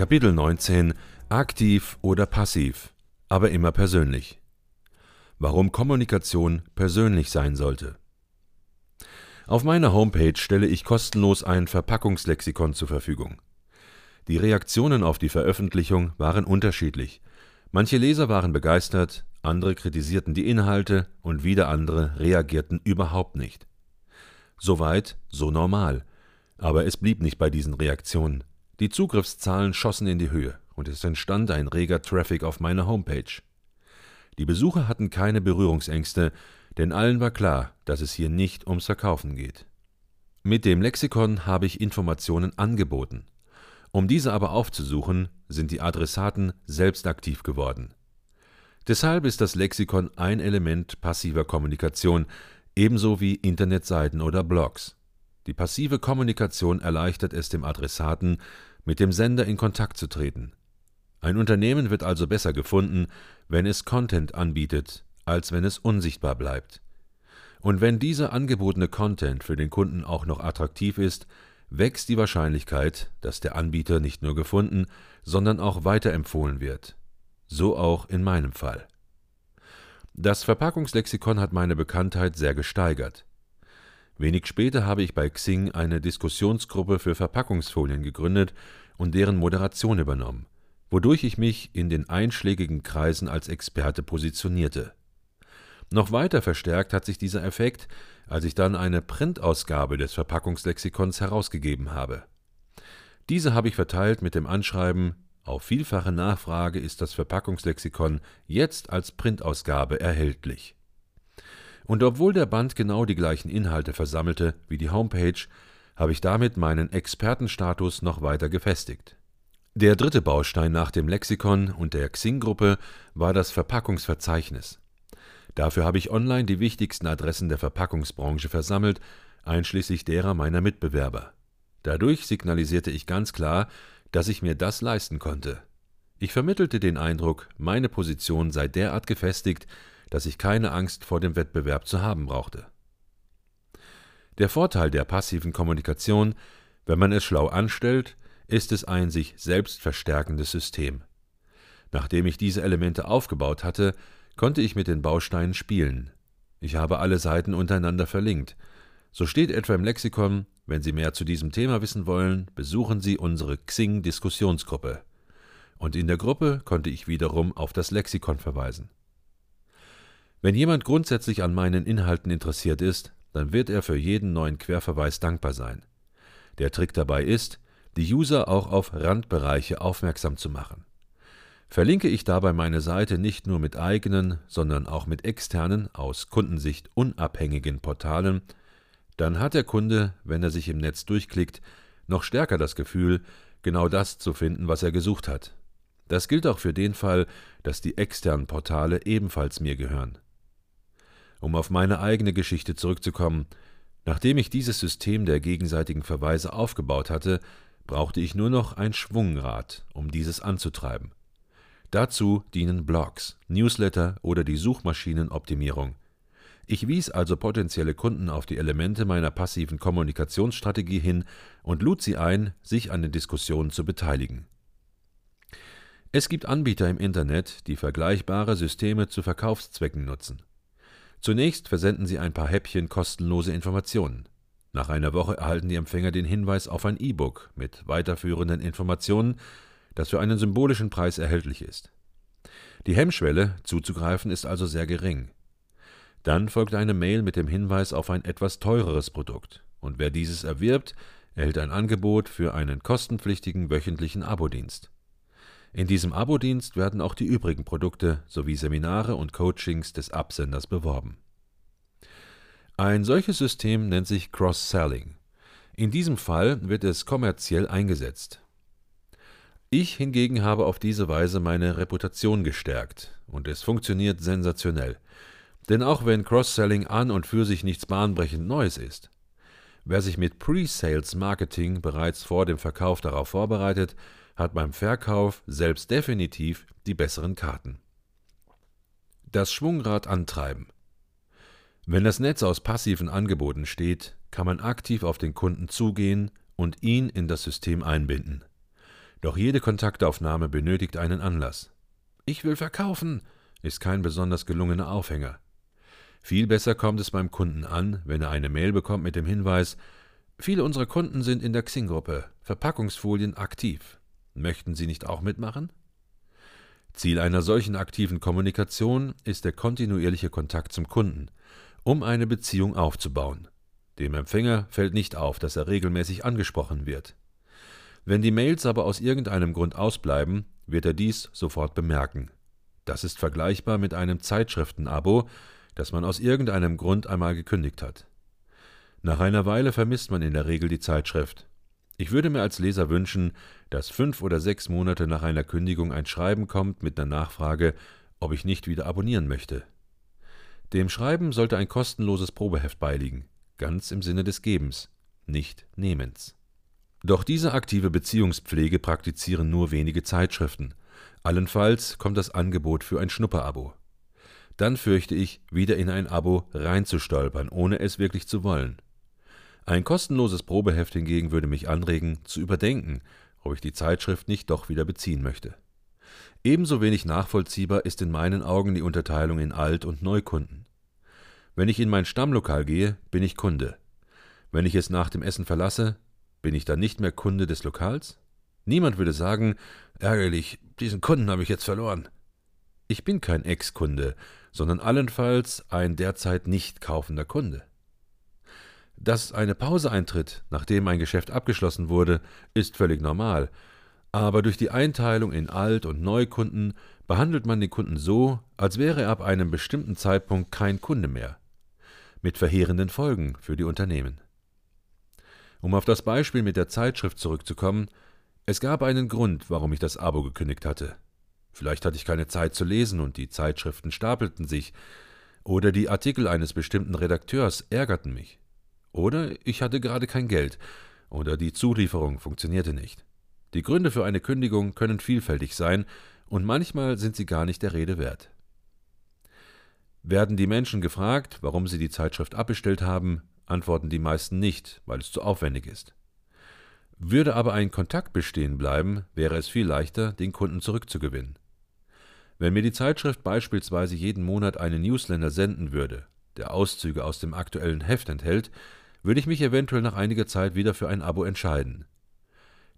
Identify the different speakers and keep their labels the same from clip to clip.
Speaker 1: Kapitel 19 Aktiv oder passiv, aber immer persönlich. Warum Kommunikation persönlich sein sollte. Auf meiner Homepage stelle ich kostenlos ein Verpackungslexikon zur Verfügung. Die Reaktionen auf die Veröffentlichung waren unterschiedlich. Manche Leser waren begeistert, andere kritisierten die Inhalte und wieder andere reagierten überhaupt nicht. Soweit, so normal. Aber es blieb nicht bei diesen Reaktionen. Die Zugriffszahlen schossen in die Höhe und es entstand ein reger Traffic auf meiner Homepage. Die Besucher hatten keine Berührungsängste, denn allen war klar, dass es hier nicht ums Verkaufen geht. Mit dem Lexikon habe ich Informationen angeboten. Um diese aber aufzusuchen, sind die Adressaten selbst aktiv geworden. Deshalb ist das Lexikon ein Element passiver Kommunikation, ebenso wie Internetseiten oder Blogs. Die passive Kommunikation erleichtert es dem Adressaten, mit dem Sender in Kontakt zu treten. Ein Unternehmen wird also besser gefunden, wenn es Content anbietet, als wenn es unsichtbar bleibt. Und wenn dieser angebotene Content für den Kunden auch noch attraktiv ist, wächst die Wahrscheinlichkeit, dass der Anbieter nicht nur gefunden, sondern auch weiterempfohlen wird. So auch in meinem Fall. Das Verpackungslexikon hat meine Bekanntheit sehr gesteigert. Wenig später habe ich bei Xing eine Diskussionsgruppe für Verpackungsfolien gegründet und deren Moderation übernommen, wodurch ich mich in den einschlägigen Kreisen als Experte positionierte. Noch weiter verstärkt hat sich dieser Effekt, als ich dann eine Printausgabe des Verpackungslexikons herausgegeben habe. Diese habe ich verteilt mit dem Anschreiben auf vielfache Nachfrage ist das Verpackungslexikon jetzt als Printausgabe erhältlich. Und obwohl der Band genau die gleichen Inhalte versammelte wie die Homepage, habe ich damit meinen Expertenstatus noch weiter gefestigt. Der dritte Baustein nach dem Lexikon und der Xing-Gruppe war das Verpackungsverzeichnis. Dafür habe ich online die wichtigsten Adressen der Verpackungsbranche versammelt, einschließlich derer meiner Mitbewerber. Dadurch signalisierte ich ganz klar, dass ich mir das leisten konnte. Ich vermittelte den Eindruck, meine Position sei derart gefestigt, dass ich keine Angst vor dem Wettbewerb zu haben brauchte. Der Vorteil der passiven Kommunikation, wenn man es schlau anstellt, ist es ein sich selbst verstärkendes System. Nachdem ich diese Elemente aufgebaut hatte, konnte ich mit den Bausteinen spielen. Ich habe alle Seiten untereinander verlinkt. So steht etwa im Lexikon wenn Sie mehr zu diesem Thema wissen wollen, besuchen Sie unsere Xing-Diskussionsgruppe. Und in der Gruppe konnte ich wiederum auf das Lexikon verweisen. Wenn jemand grundsätzlich an meinen Inhalten interessiert ist, dann wird er für jeden neuen Querverweis dankbar sein. Der Trick dabei ist, die User auch auf Randbereiche aufmerksam zu machen. Verlinke ich dabei meine Seite nicht nur mit eigenen, sondern auch mit externen, aus Kundensicht unabhängigen Portalen, dann hat der Kunde, wenn er sich im Netz durchklickt, noch stärker das Gefühl, genau das zu finden, was er gesucht hat. Das gilt auch für den Fall, dass die externen Portale ebenfalls mir gehören. Um auf meine eigene Geschichte zurückzukommen, nachdem ich dieses System der gegenseitigen Verweise aufgebaut hatte, brauchte ich nur noch ein Schwungrad, um dieses anzutreiben. Dazu dienen Blogs, Newsletter oder die Suchmaschinenoptimierung. Ich wies also potenzielle Kunden auf die Elemente meiner passiven Kommunikationsstrategie hin und lud sie ein, sich an den Diskussionen zu beteiligen. Es gibt Anbieter im Internet, die vergleichbare Systeme zu Verkaufszwecken nutzen. Zunächst versenden sie ein paar Häppchen kostenlose Informationen. Nach einer Woche erhalten die Empfänger den Hinweis auf ein E-Book mit weiterführenden Informationen, das für einen symbolischen Preis erhältlich ist. Die Hemmschwelle, zuzugreifen, ist also sehr gering. Dann folgt eine Mail mit dem Hinweis auf ein etwas teureres Produkt, und wer dieses erwirbt, erhält ein Angebot für einen kostenpflichtigen wöchentlichen Abo-Dienst. In diesem Abo-Dienst werden auch die übrigen Produkte sowie Seminare und Coachings des Absenders beworben. Ein solches System nennt sich Cross-Selling. In diesem Fall wird es kommerziell eingesetzt. Ich hingegen habe auf diese Weise meine Reputation gestärkt und es funktioniert sensationell. Denn auch wenn Cross-Selling an und für sich nichts bahnbrechend Neues ist, wer sich mit Pre-Sales Marketing bereits vor dem Verkauf darauf vorbereitet, hat beim Verkauf selbst definitiv die besseren Karten. Das Schwungrad antreiben. Wenn das Netz aus passiven Angeboten steht, kann man aktiv auf den Kunden zugehen und ihn in das System einbinden. Doch jede Kontaktaufnahme benötigt einen Anlass. Ich will verkaufen ist kein besonders gelungener Aufhänger. Viel besser kommt es beim Kunden an, wenn er eine Mail bekommt mit dem Hinweis, viele unserer Kunden sind in der Xing-Gruppe Verpackungsfolien aktiv. Möchten Sie nicht auch mitmachen? Ziel einer solchen aktiven Kommunikation ist der kontinuierliche Kontakt zum Kunden, um eine Beziehung aufzubauen. Dem Empfänger fällt nicht auf, dass er regelmäßig angesprochen wird. Wenn die Mails aber aus irgendeinem Grund ausbleiben, wird er dies sofort bemerken. Das ist vergleichbar mit einem Zeitschriftenabo, das man aus irgendeinem Grund einmal gekündigt hat. Nach einer Weile vermisst man in der Regel die Zeitschrift. Ich würde mir als Leser wünschen, dass fünf oder sechs Monate nach einer Kündigung ein Schreiben kommt mit der Nachfrage, ob ich nicht wieder abonnieren möchte. Dem Schreiben sollte ein kostenloses Probeheft beiliegen, ganz im Sinne des Gebens, nicht Nehmens. Doch diese aktive Beziehungspflege praktizieren nur wenige Zeitschriften. Allenfalls kommt das Angebot für ein Schnupperabo. Dann fürchte ich, wieder in ein Abo reinzustolpern, ohne es wirklich zu wollen. Ein kostenloses Probeheft hingegen würde mich anregen, zu überdenken, ob ich die Zeitschrift nicht doch wieder beziehen möchte. Ebenso wenig nachvollziehbar ist in meinen Augen die Unterteilung in Alt- und Neukunden. Wenn ich in mein Stammlokal gehe, bin ich Kunde. Wenn ich es nach dem Essen verlasse, bin ich dann nicht mehr Kunde des Lokals? Niemand würde sagen, ärgerlich, diesen Kunden habe ich jetzt verloren. Ich bin kein Ex-Kunde, sondern allenfalls ein derzeit nicht kaufender Kunde. Dass eine Pause eintritt, nachdem ein Geschäft abgeschlossen wurde, ist völlig normal, aber durch die Einteilung in Alt- und Neukunden behandelt man den Kunden so, als wäre er ab einem bestimmten Zeitpunkt kein Kunde mehr, mit verheerenden Folgen für die Unternehmen. Um auf das Beispiel mit der Zeitschrift zurückzukommen, es gab einen Grund, warum ich das Abo gekündigt hatte. Vielleicht hatte ich keine Zeit zu lesen und die Zeitschriften stapelten sich, oder die Artikel eines bestimmten Redakteurs ärgerten mich. Oder ich hatte gerade kein Geld oder die Zulieferung funktionierte nicht. Die Gründe für eine Kündigung können vielfältig sein und manchmal sind sie gar nicht der Rede wert. Werden die Menschen gefragt, warum sie die Zeitschrift abbestellt haben, antworten die meisten nicht, weil es zu aufwendig ist. Würde aber ein Kontakt bestehen bleiben, wäre es viel leichter, den Kunden zurückzugewinnen. Wenn mir die Zeitschrift beispielsweise jeden Monat einen Newsletter senden würde, der Auszüge aus dem aktuellen Heft enthält, würde ich mich eventuell nach einiger Zeit wieder für ein Abo entscheiden.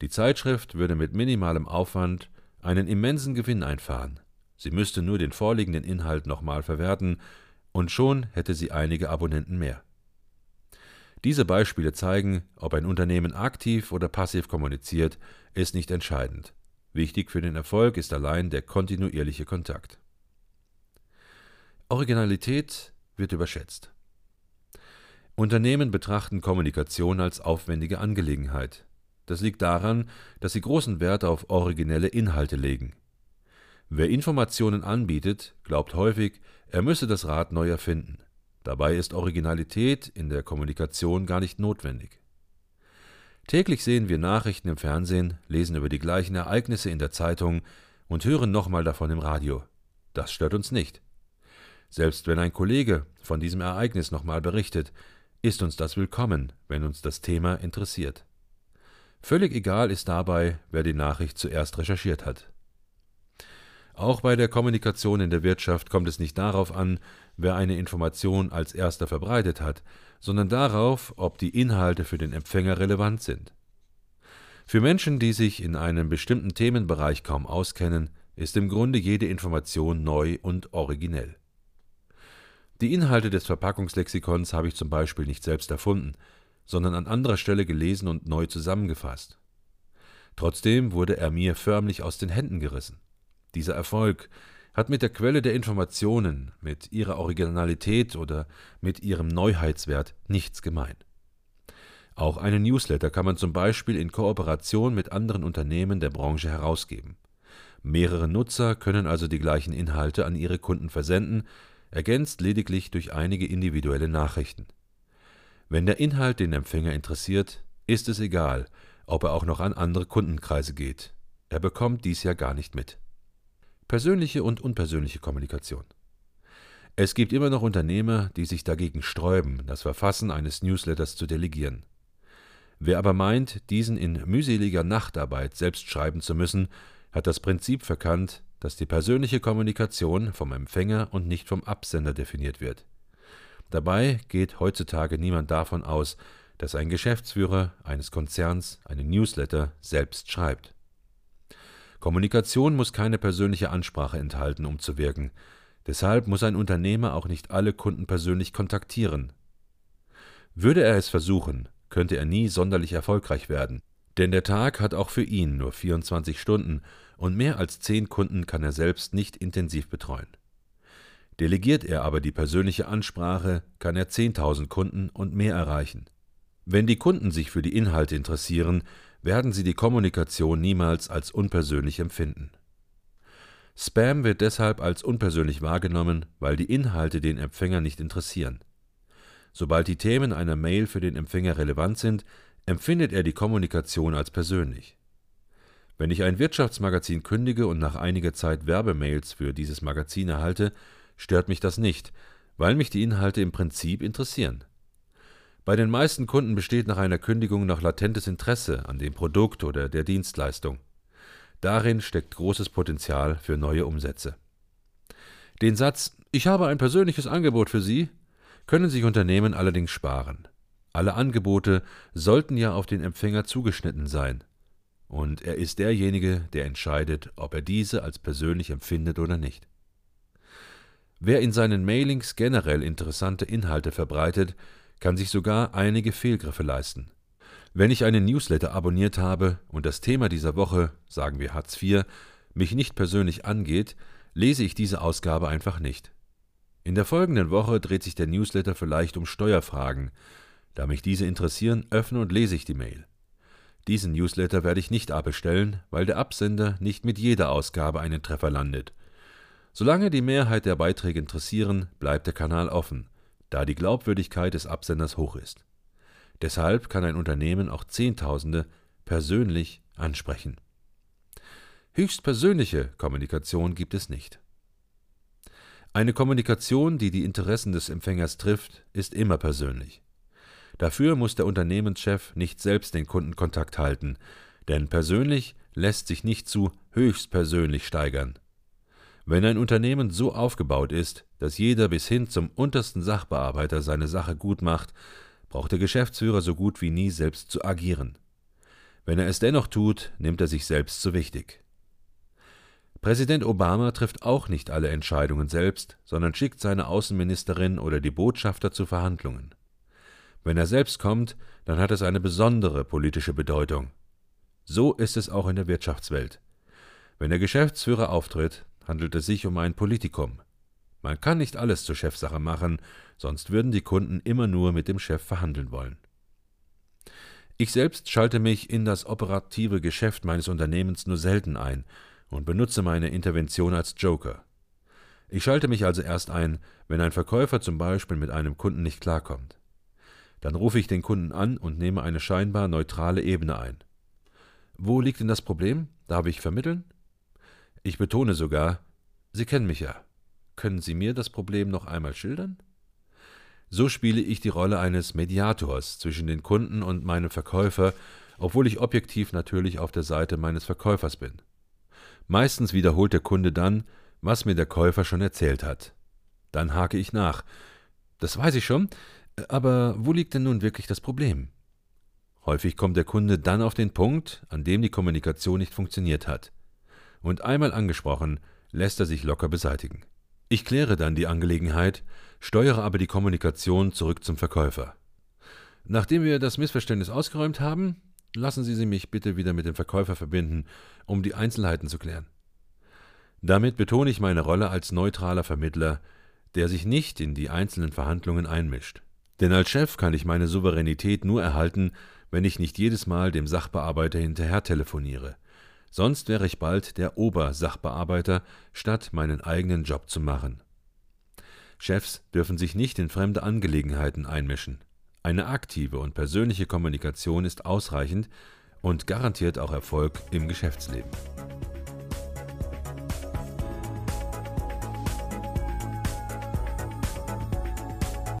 Speaker 1: Die Zeitschrift würde mit minimalem Aufwand einen immensen Gewinn einfahren. Sie müsste nur den vorliegenden Inhalt nochmal verwerten, und schon hätte sie einige Abonnenten mehr. Diese Beispiele zeigen, ob ein Unternehmen aktiv oder passiv kommuniziert, ist nicht entscheidend. Wichtig für den Erfolg ist allein der kontinuierliche Kontakt. Originalität wird überschätzt. Unternehmen betrachten Kommunikation als aufwendige Angelegenheit. Das liegt daran, dass sie großen Wert auf originelle Inhalte legen. Wer Informationen anbietet, glaubt häufig, er müsse das Rad neu erfinden. Dabei ist Originalität in der Kommunikation gar nicht notwendig. Täglich sehen wir Nachrichten im Fernsehen, lesen über die gleichen Ereignisse in der Zeitung und hören nochmal davon im Radio. Das stört uns nicht. Selbst wenn ein Kollege von diesem Ereignis nochmal berichtet, ist uns das willkommen, wenn uns das Thema interessiert. Völlig egal ist dabei, wer die Nachricht zuerst recherchiert hat. Auch bei der Kommunikation in der Wirtschaft kommt es nicht darauf an, wer eine Information als erster verbreitet hat, sondern darauf, ob die Inhalte für den Empfänger relevant sind. Für Menschen, die sich in einem bestimmten Themenbereich kaum auskennen, ist im Grunde jede Information neu und originell. Die Inhalte des Verpackungslexikons habe ich zum Beispiel nicht selbst erfunden, sondern an anderer Stelle gelesen und neu zusammengefasst. Trotzdem wurde er mir förmlich aus den Händen gerissen. Dieser Erfolg hat mit der Quelle der Informationen, mit ihrer Originalität oder mit ihrem Neuheitswert nichts gemein. Auch einen Newsletter kann man zum Beispiel in Kooperation mit anderen Unternehmen der Branche herausgeben. Mehrere Nutzer können also die gleichen Inhalte an ihre Kunden versenden, ergänzt lediglich durch einige individuelle Nachrichten. Wenn der Inhalt den Empfänger interessiert, ist es egal, ob er auch noch an andere Kundenkreise geht. Er bekommt dies ja gar nicht mit. Persönliche und unpersönliche Kommunikation. Es gibt immer noch Unternehmer, die sich dagegen sträuben, das Verfassen eines Newsletters zu delegieren. Wer aber meint, diesen in mühseliger Nachtarbeit selbst schreiben zu müssen, hat das Prinzip verkannt, dass die persönliche Kommunikation vom Empfänger und nicht vom Absender definiert wird. Dabei geht heutzutage niemand davon aus, dass ein Geschäftsführer eines Konzerns einen Newsletter selbst schreibt. Kommunikation muss keine persönliche Ansprache enthalten, um zu wirken. Deshalb muss ein Unternehmer auch nicht alle Kunden persönlich kontaktieren. Würde er es versuchen, könnte er nie sonderlich erfolgreich werden, denn der Tag hat auch für ihn nur 24 Stunden und mehr als zehn Kunden kann er selbst nicht intensiv betreuen. Delegiert er aber die persönliche Ansprache, kann er 10.000 Kunden und mehr erreichen. Wenn die Kunden sich für die Inhalte interessieren, werden sie die Kommunikation niemals als unpersönlich empfinden. Spam wird deshalb als unpersönlich wahrgenommen, weil die Inhalte den Empfänger nicht interessieren. Sobald die Themen einer Mail für den Empfänger relevant sind, empfindet er die Kommunikation als persönlich. Wenn ich ein Wirtschaftsmagazin kündige und nach einiger Zeit Werbemails für dieses Magazin erhalte, stört mich das nicht, weil mich die Inhalte im Prinzip interessieren. Bei den meisten Kunden besteht nach einer Kündigung noch latentes Interesse an dem Produkt oder der Dienstleistung. Darin steckt großes Potenzial für neue Umsätze. Den Satz Ich habe ein persönliches Angebot für Sie können sich Unternehmen allerdings sparen. Alle Angebote sollten ja auf den Empfänger zugeschnitten sein und er ist derjenige, der entscheidet, ob er diese als persönlich empfindet oder nicht. Wer in seinen Mailings generell interessante Inhalte verbreitet, kann sich sogar einige Fehlgriffe leisten. Wenn ich einen Newsletter abonniert habe und das Thema dieser Woche, sagen wir Hartz IV, mich nicht persönlich angeht, lese ich diese Ausgabe einfach nicht. In der folgenden Woche dreht sich der Newsletter vielleicht um Steuerfragen. Da mich diese interessieren, öffne und lese ich die Mail. Diesen Newsletter werde ich nicht abbestellen, weil der Absender nicht mit jeder Ausgabe einen Treffer landet. Solange die Mehrheit der Beiträge interessieren, bleibt der Kanal offen, da die Glaubwürdigkeit des Absenders hoch ist. Deshalb kann ein Unternehmen auch Zehntausende persönlich ansprechen. Höchstpersönliche Kommunikation gibt es nicht. Eine Kommunikation, die die Interessen des Empfängers trifft, ist immer persönlich. Dafür muss der Unternehmenschef nicht selbst den Kundenkontakt halten, denn persönlich lässt sich nicht zu höchstpersönlich steigern. Wenn ein Unternehmen so aufgebaut ist, dass jeder bis hin zum untersten Sachbearbeiter seine Sache gut macht, braucht der Geschäftsführer so gut wie nie selbst zu agieren. Wenn er es dennoch tut, nimmt er sich selbst zu wichtig. Präsident Obama trifft auch nicht alle Entscheidungen selbst, sondern schickt seine Außenministerin oder die Botschafter zu Verhandlungen. Wenn er selbst kommt, dann hat es eine besondere politische Bedeutung. So ist es auch in der Wirtschaftswelt. Wenn der Geschäftsführer auftritt, handelt es sich um ein Politikum. Man kann nicht alles zur Chefsache machen, sonst würden die Kunden immer nur mit dem Chef verhandeln wollen. Ich selbst schalte mich in das operative Geschäft meines Unternehmens nur selten ein und benutze meine Intervention als Joker. Ich schalte mich also erst ein, wenn ein Verkäufer zum Beispiel mit einem Kunden nicht klarkommt. Dann rufe ich den Kunden an und nehme eine scheinbar neutrale Ebene ein. Wo liegt denn das Problem? Darf ich vermitteln? Ich betone sogar, Sie kennen mich ja. Können Sie mir das Problem noch einmal schildern? So spiele ich die Rolle eines Mediators zwischen den Kunden und meinem Verkäufer, obwohl ich objektiv natürlich auf der Seite meines Verkäufers bin. Meistens wiederholt der Kunde dann, was mir der Käufer schon erzählt hat. Dann hake ich nach. Das weiß ich schon, aber wo liegt denn nun wirklich das Problem? Häufig kommt der Kunde dann auf den Punkt, an dem die Kommunikation nicht funktioniert hat. Und einmal angesprochen, lässt er sich locker beseitigen. Ich kläre dann die Angelegenheit, steuere aber die Kommunikation zurück zum Verkäufer. Nachdem wir das Missverständnis ausgeräumt haben, lassen Sie sie mich bitte wieder mit dem Verkäufer verbinden, um die Einzelheiten zu klären. Damit betone ich meine Rolle als neutraler Vermittler, der sich nicht in die einzelnen Verhandlungen einmischt. Denn als Chef kann ich meine Souveränität nur erhalten, wenn ich nicht jedes Mal dem Sachbearbeiter hinterher telefoniere. Sonst wäre ich bald der Obersachbearbeiter, statt meinen eigenen Job zu machen. Chefs dürfen sich nicht in fremde Angelegenheiten einmischen. Eine aktive und persönliche Kommunikation ist ausreichend und garantiert auch Erfolg im Geschäftsleben.